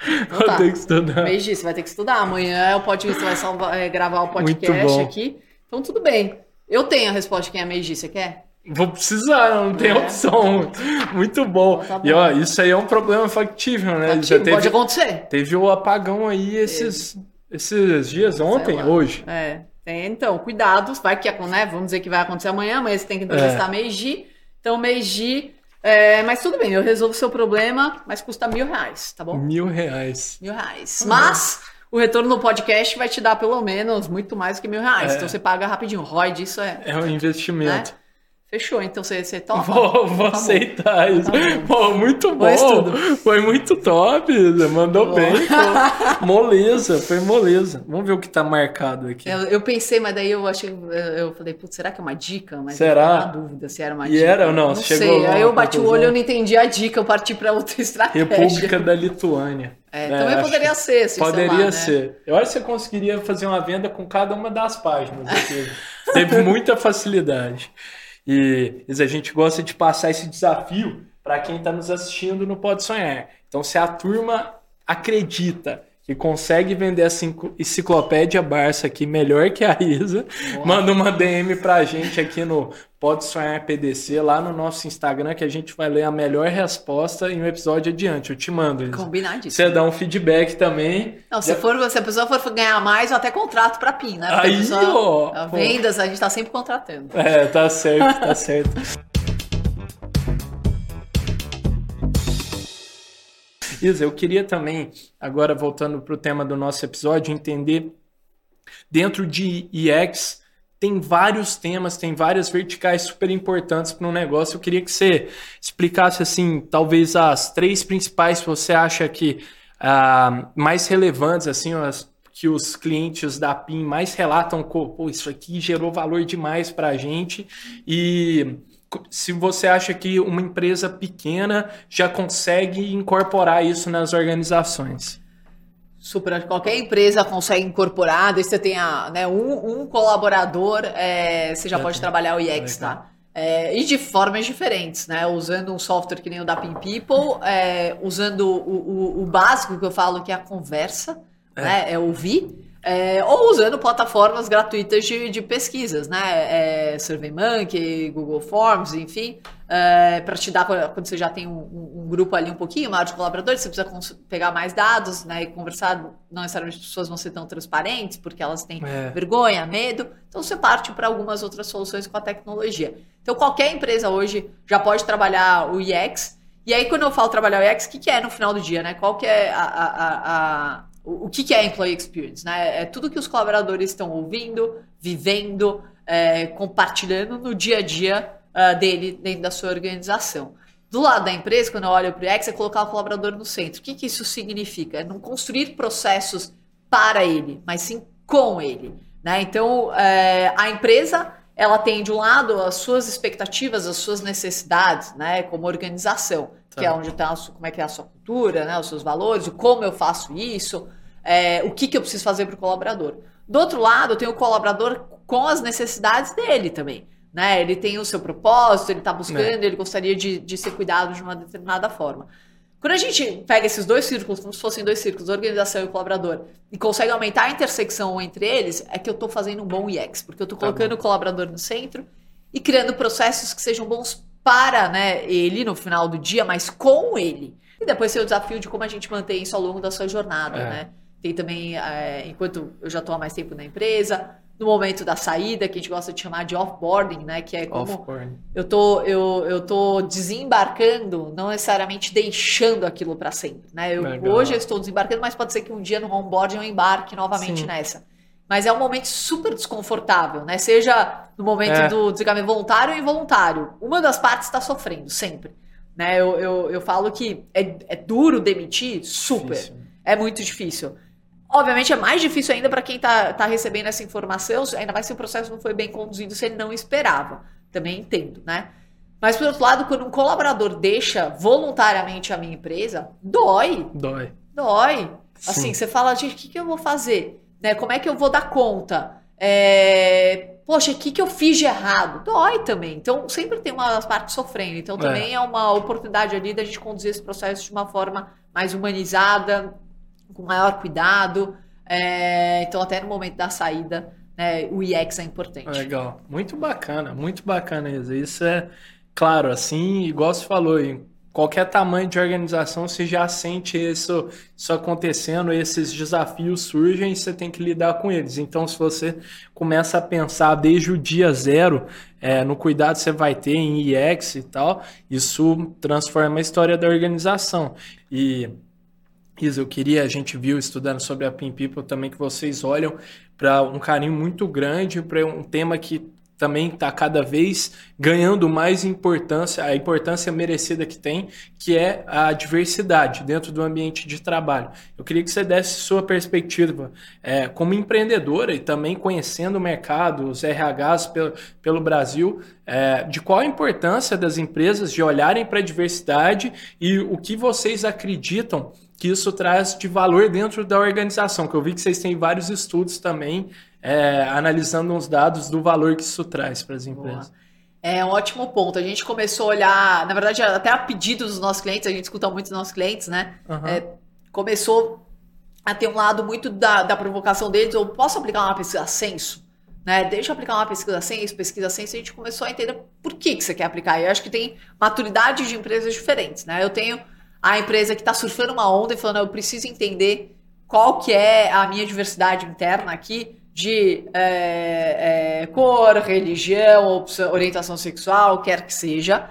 Então, tá. que estudar. Mês disso, vai ter que estudar. Amanhã é o podcast, você vai salvar, é, gravar o podcast aqui. Então, tudo bem. Eu tenho a resposta de quem é Meiji, você quer? Vou precisar, não tem é. opção. Muito bom. Então, tá bom. E ó, isso aí é um problema factível, né? Factível, Já teve, pode acontecer. Teve o apagão aí esses, esses dias, ontem, hoje. É. Então, cuidado, vai que né? Vamos dizer que vai acontecer amanhã, mas você tem que entrevistar é. Meiji. Então, Meiji é, mas tudo bem, eu resolvo o seu problema, mas custa mil reais, tá bom? Mil reais. Mil reais. Uhum. Mas o retorno no podcast vai te dar pelo menos muito mais do que mil reais. É. Então você paga rapidinho. ROI disso é. É um investimento. Né? Fechou, então você, você topa? Vou, vou tá aceitar bom. isso. Tá bom. Pô, muito bom. Foi muito top. Mandou bom. bem. Pô. Moleza, foi moleza. Vamos ver o que tá marcado aqui. Eu, eu pensei, mas daí eu achei. Eu falei, putz, será que é uma dica? Mas será? Eu dúvida se era uma e dica. E era ou não? Não Chegou sei. Aí eu bati o olho, eu não entendi a dica, eu parti para outra estratégia. República da Lituânia. É, é, também poderia ser, se Poderia lá, né? ser. Eu acho que você conseguiria fazer uma venda com cada uma das páginas. Teve muita facilidade. E a gente gosta de passar esse desafio para quem está nos assistindo no Pode Sonhar. Então, se a turma acredita que consegue vender essa enciclopédia Barça aqui melhor que a Isa, Boa. manda uma DM pra gente aqui no Pode Sonhar PDC, lá no nosso Instagram, que a gente vai ler a melhor resposta em um episódio adiante. Eu te mando, Isa. Combinadíssimo. Você dá um feedback também. Não, se, Já... for, se a pessoa for ganhar mais, eu até contrato pra PIN, né? Porque Aí, pessoa, ó. Vendas, a gente tá sempre contratando. É, tá certo, tá certo. Eu queria também, agora voltando para o tema do nosso episódio, entender dentro de IEX tem vários temas, tem várias verticais super importantes para um negócio. Eu queria que você explicasse, assim, talvez as três principais que você acha que uh, mais relevantes, assim, as que os clientes da PIN mais relatam, pô, isso aqui gerou valor demais para a gente e se você acha que uma empresa pequena já consegue incorporar isso nas organizações. Super, qualquer empresa consegue incorporar, desde você tenha né, um, um colaborador, é, você já, pode trabalhar o IX, tá? É, e de formas diferentes, né? Usando um software que nem o da Pin People, é, usando o, o, o, básico que eu falo que é a conversa, é. né? É ouvir. É, ou usando plataformas gratuitas de, de pesquisas, né? É, SurveyMonkey, Google Forms, enfim, é, para te dar quando você já tem um, um, um, grupo ali um pouquinho maior de colaboradores, você precisa pegar mais dados, né? E conversar. Não necessariamente as pessoas vão ser tão transparentes, porque elas têm é. vergonha, medo. Então você parte para algumas outras soluções com a tecnologia. Então qualquer empresa hoje já pode trabalhar o IX. E aí, quando eu falo trabalhar o UX, o que, que é no final do dia, né? Qual que é a, a, a o, que, que é employee experience? Né? É tudo que os colaboradores estão ouvindo, vivendo, é, compartilhando no dia a dia uh, dele dentro da sua organização. Do lado da empresa, quando eu olho para o UX, é colocar o colaborador no centro. O que, que isso significa? É não construir processos para ele, mas sim com ele. Né? Então, é, a empresa ela tem de um lado as suas expectativas, as suas necessidades, né, como organização, tá. que é onde está como é que é a sua cultura, né, os seus valores, o como eu faço isso, é, o que, que eu preciso fazer para o colaborador. Do outro lado, eu tenho o colaborador com as necessidades dele também. Né? Ele tem o seu propósito, ele está buscando, é. ele gostaria de, de ser cuidado de uma determinada forma. Quando a gente pega esses dois círculos, como se fossem dois círculos, organização e colaborador, e consegue aumentar a intersecção entre eles, é que eu estou fazendo um bom UX, porque eu estou tá colocando tá o colaborador no centro e criando processos que sejam bons para né, ele no final do dia, mas com ele. E depois tem o desafio de como a gente mantém isso ao longo da sua jornada, é. né? Tem também, é, enquanto eu já estou há mais tempo na empresa, no momento da saída, que a gente gosta de chamar de offboarding, né? Que é como eu tô, eu, eu tô desembarcando, não necessariamente deixando aquilo para sempre, né? Eu, hoje eu estou desembarcando, mas pode ser que um dia no onboarding eu embarque novamente Sim. nessa. Mas é um momento super desconfortável, né? Seja no momento é. do desligamento voluntário ou involuntário. Uma das partes está sofrendo, sempre. Né? Eu, eu, eu falo que é, é duro demitir, super. Difícil. É muito difícil. Obviamente é mais difícil ainda para quem está tá recebendo essa informação, ainda mais se o processo não foi bem conduzido, se ele não esperava. Também entendo, né? Mas, por outro lado, quando um colaborador deixa voluntariamente a minha empresa, dói. Dói. Dói. Sim. Assim, você fala, gente, o que, que eu vou fazer? Né? Como é que eu vou dar conta? É... Poxa, o que, que eu fiz de errado? Dói também. Então, sempre tem uma parte sofrendo. Então, também é, é uma oportunidade ali da gente conduzir esse processo de uma forma mais humanizada, com maior cuidado. É, então, até no momento da saída, né, o IEX é importante. Legal. Muito bacana, muito bacana isso. Isso é, claro, assim, igual você falou, qualquer tamanho de organização, você já sente isso, isso acontecendo, esses desafios surgem e você tem que lidar com eles. Então, se você começa a pensar desde o dia zero é, no cuidado que você vai ter em IEX e tal, isso transforma a história da organização. E Isa, eu queria, a gente viu estudando sobre a Pin People também, que vocês olham para um carinho muito grande, para um tema que também está cada vez ganhando mais importância, a importância merecida que tem, que é a diversidade dentro do ambiente de trabalho. Eu queria que você desse sua perspectiva é, como empreendedora e também conhecendo o mercado, os RHs pelo, pelo Brasil, é, de qual a importância das empresas de olharem para a diversidade e o que vocês acreditam que isso traz de valor dentro da organização, que eu vi que vocês têm vários estudos também é, analisando os dados do valor que isso traz para as empresas. Boa. É um ótimo ponto. A gente começou a olhar, na verdade, até a pedido dos nossos clientes, a gente escuta muito dos nossos clientes, né? Uhum. É, começou a ter um lado muito da, da provocação deles, eu posso aplicar uma pesquisa censo? Né? Deixa eu aplicar uma pesquisa censo, pesquisa censo, a gente começou a entender por que, que você quer aplicar. E eu acho que tem maturidade de empresas diferentes, né? Eu tenho a empresa que está surfando uma onda e falando, eu preciso entender qual que é a minha diversidade interna aqui de é, é, cor, religião, orientação sexual, quer que seja,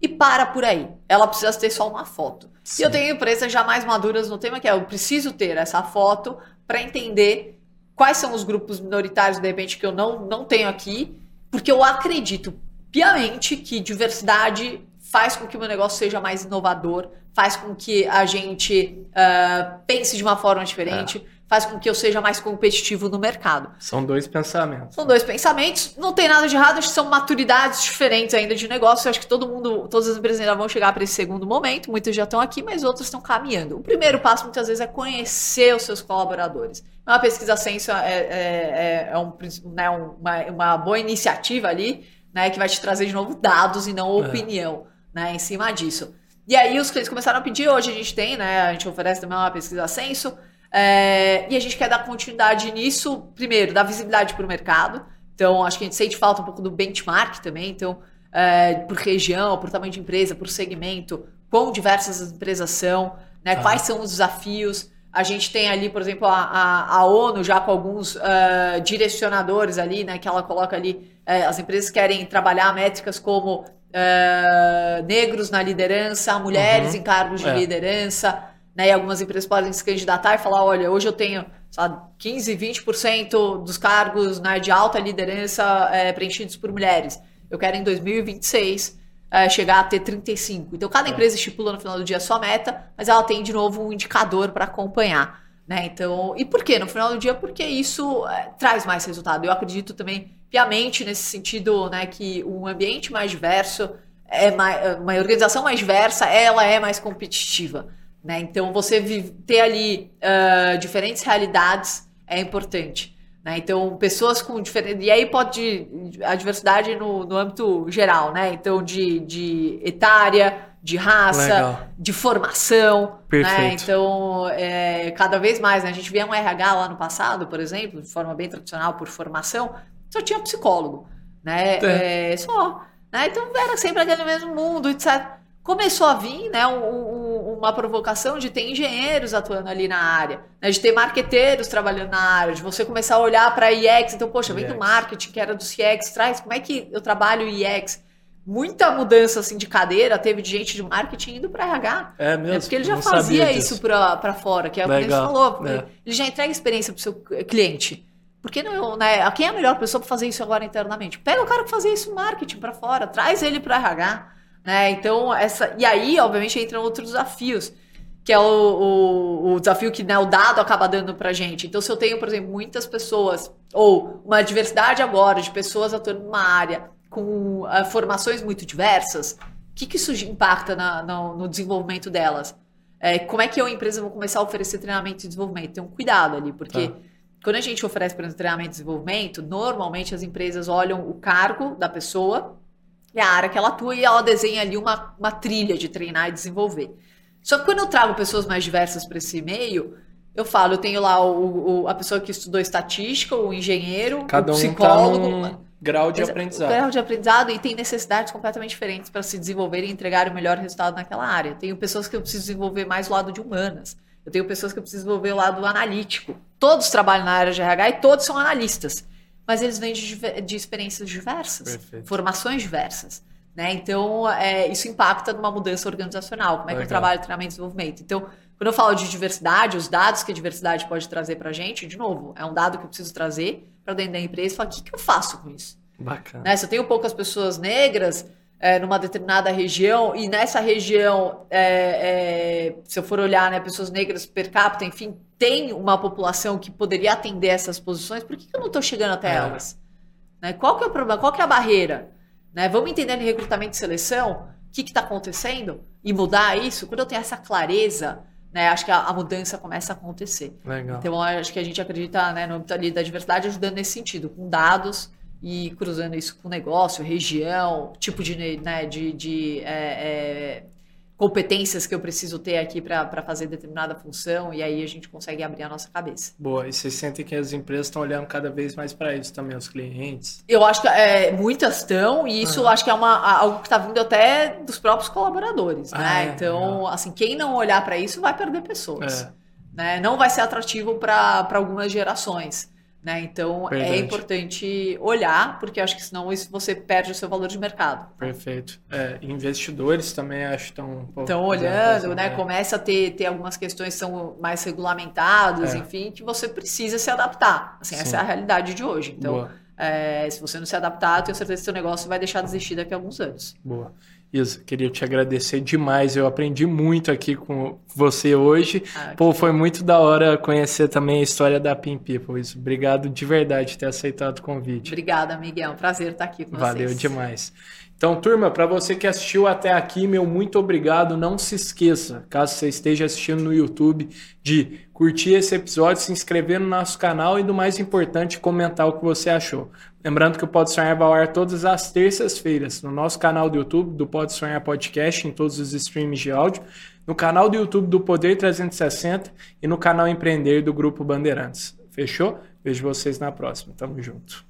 e para por aí. Ela precisa ter só uma foto. Sim. E eu tenho empresas já mais maduras no tema que é, eu preciso ter essa foto para entender quais são os grupos minoritários, de repente, que eu não, não tenho aqui, porque eu acredito piamente que diversidade faz com que o meu negócio seja mais inovador, faz com que a gente uh, pense de uma forma diferente. É faz com que eu seja mais competitivo no mercado. São dois pensamentos. São dois pensamentos. Não tem nada de errado, acho que são maturidades diferentes ainda de negócio. Eu acho que todo mundo, todas as empresas ainda vão chegar para esse segundo momento. Muitas já estão aqui, mas outras estão caminhando. O primeiro passo, muitas vezes, é conhecer os seus colaboradores. Uma pesquisa Censo é, é, é, é um, né, uma, uma boa iniciativa ali, né, que vai te trazer de novo dados e não é. opinião né, em cima disso. E aí os clientes começaram a pedir, hoje a gente tem, né? A gente oferece também uma pesquisa censo, é, e a gente quer dar continuidade nisso, primeiro, dar visibilidade para o mercado. Então, acho que a gente sente falta um pouco do benchmark também. Então, é, por região, por tamanho de empresa, por segmento, quão diversas as empresas são, né? Ah. Quais são os desafios. A gente tem ali, por exemplo, a, a, a ONU já com alguns uh, direcionadores ali, né? Que ela coloca ali, uh, as empresas querem trabalhar métricas como uh, negros na liderança, mulheres uhum. em cargos de é. liderança, né? E algumas empresas podem se candidatar e falar: olha, hoje eu tenho sabe, 15, 20% dos cargos né, de alta liderança é, preenchidos por mulheres. Eu quero em 2026 é, chegar a ter 35. Então, cada é. empresa estipula no final do dia a sua meta, mas ela tem de novo um indicador para acompanhar. Né? Então, e por quê? No final do dia, porque isso é, traz mais resultado. Eu acredito também piamente nesse sentido, né, que um ambiente mais diverso é mais, uma organização mais diversa, ela é mais competitiva. Né? Então, você ter ali uh, diferentes realidades é importante. Né? Então, pessoas com diferentes. E aí pode. A diversidade no, no âmbito geral, né? Então, de, de etária, de raça, Legal. de formação. Né? Perfeito. Né? Então, é, cada vez mais, né? A gente via um RH lá no passado, por exemplo, de forma bem tradicional, por formação, só tinha psicólogo. Né? É. É, só. Né? Então, era sempre aquele mesmo mundo, etc começou a vir né, um, um, uma provocação de ter engenheiros atuando ali na área, né, de ter marqueteiros trabalhando na área, de você começar a olhar para IX. Então, poxa, vem do marketing, que era do CX, traz como é que eu trabalho IX? Muita mudança assim de cadeira teve de gente de marketing indo para RH. É mesmo. É porque ele já fazia isso para fora, que é o que ele falou. É. Ele já entrega experiência para o seu cliente. Porque não, né? Quem é a melhor pessoa para fazer isso agora internamente? Pega o cara que fazia isso marketing para fora, traz ele para RH. Né? Então, essa. E aí, obviamente, entram outros desafios. Que é o, o, o desafio que né, o dado acaba dando pra gente. Então, se eu tenho, por exemplo, muitas pessoas, ou uma diversidade agora de pessoas atuando numa área com uh, formações muito diversas, o que, que isso impacta na, no, no desenvolvimento delas? É, como é que eu, empresa, vou começar a oferecer treinamento e desenvolvimento? Tem um cuidado ali, porque tá. quando a gente oferece, por exemplo, treinamento e desenvolvimento, normalmente as empresas olham o cargo da pessoa é a área que ela atua e ela desenha ali uma, uma trilha de treinar e desenvolver. Só que quando eu trago pessoas mais diversas para esse meio, eu falo, eu tenho lá o, o, a pessoa que estudou estatística, o engenheiro, Cada o psicólogo. Um tá grau de aprendizado. Grau de aprendizado e tem necessidades completamente diferentes para se desenvolver e entregar o melhor resultado naquela área. Tenho pessoas que eu preciso desenvolver mais o lado de humanas. Eu tenho pessoas que eu preciso desenvolver o lado analítico. Todos trabalham na área de RH e todos são analistas mas eles vêm de, de experiências diversas, Perfeito. formações diversas. Né? Então, é, isso impacta numa mudança organizacional, como é que eu trabalho treinamento e desenvolvimento. Então, quando eu falo de diversidade, os dados que a diversidade pode trazer para a gente, de novo, é um dado que eu preciso trazer para dentro da empresa e falar, o que, que eu faço com isso? Bacana. Né? Se eu tenho poucas pessoas negras é, numa determinada região, e nessa região, é, é se eu for olhar, né, pessoas negras per capita, enfim, tem uma população que poderia atender essas posições, por que, que eu não estou chegando até é. elas? Né? Qual que é o problema? Qual que é a barreira? Né? Vamos entender em recrutamento e seleção o que está acontecendo e mudar isso? Quando eu tenho essa clareza, né, acho que a, a, mudança começa a acontecer. Legal. Então, acho que a gente acredita né, no âmbito ali da diversidade ajudando nesse sentido, com dados e cruzando isso com negócio, região, tipo de, né, de, de é, é, competências que eu preciso ter aqui para fazer determinada função e aí a gente consegue abrir a nossa cabeça. Boa, e vocês sentem que as empresas estão olhando cada vez mais para isso também, os clientes? Eu acho que é, muitas estão e isso uhum. acho que é uma, algo que está vindo até dos próprios colaboradores, né? Ah, é, então, assim, quem não olhar para isso vai perder pessoas. É. Né? Não vai ser atrativo para algumas gerações. Né? Então é Verdade. importante olhar, porque acho que senão isso você perde o seu valor de mercado. Perfeito. É, investidores também acho que estão um pouco. Estão olhando, né? Começa a ter, ter algumas questões que são mais regulamentadas, É. enfim, que você precisa se adaptar. Assim, essa é a realidade de hoje. Então, é, se você não se adaptar, eu tenho certeza que seu negócio vai deixar de existir daqui a alguns anos. Boa. Isa, queria te agradecer demais. Eu aprendi muito aqui com você hoje. Ah, Pô, foi muito da hora conhecer também a história da Pin People. Isso. Obrigado de verdade por ter aceitado o convite. Obrigada, Miguel. Um prazer estar aqui com Valeu vocês. demais. Então, turma, para você que assistiu até aqui, meu muito obrigado. Não se esqueça, caso você esteja assistindo no YouTube, de curtir esse episódio, se inscrever no nosso canal e, do mais importante, comentar o que você achou. Lembrando que o Pode Sonhar vai ao ar todas as terças-feiras no nosso canal do YouTube, do Pode Sonhar Podcast, em todos os streams de áudio, no canal do YouTube do Poder 360 e no canal Empreender do Grupo Bandeirantes. Fechou? Vejo vocês na próxima. Tamo junto.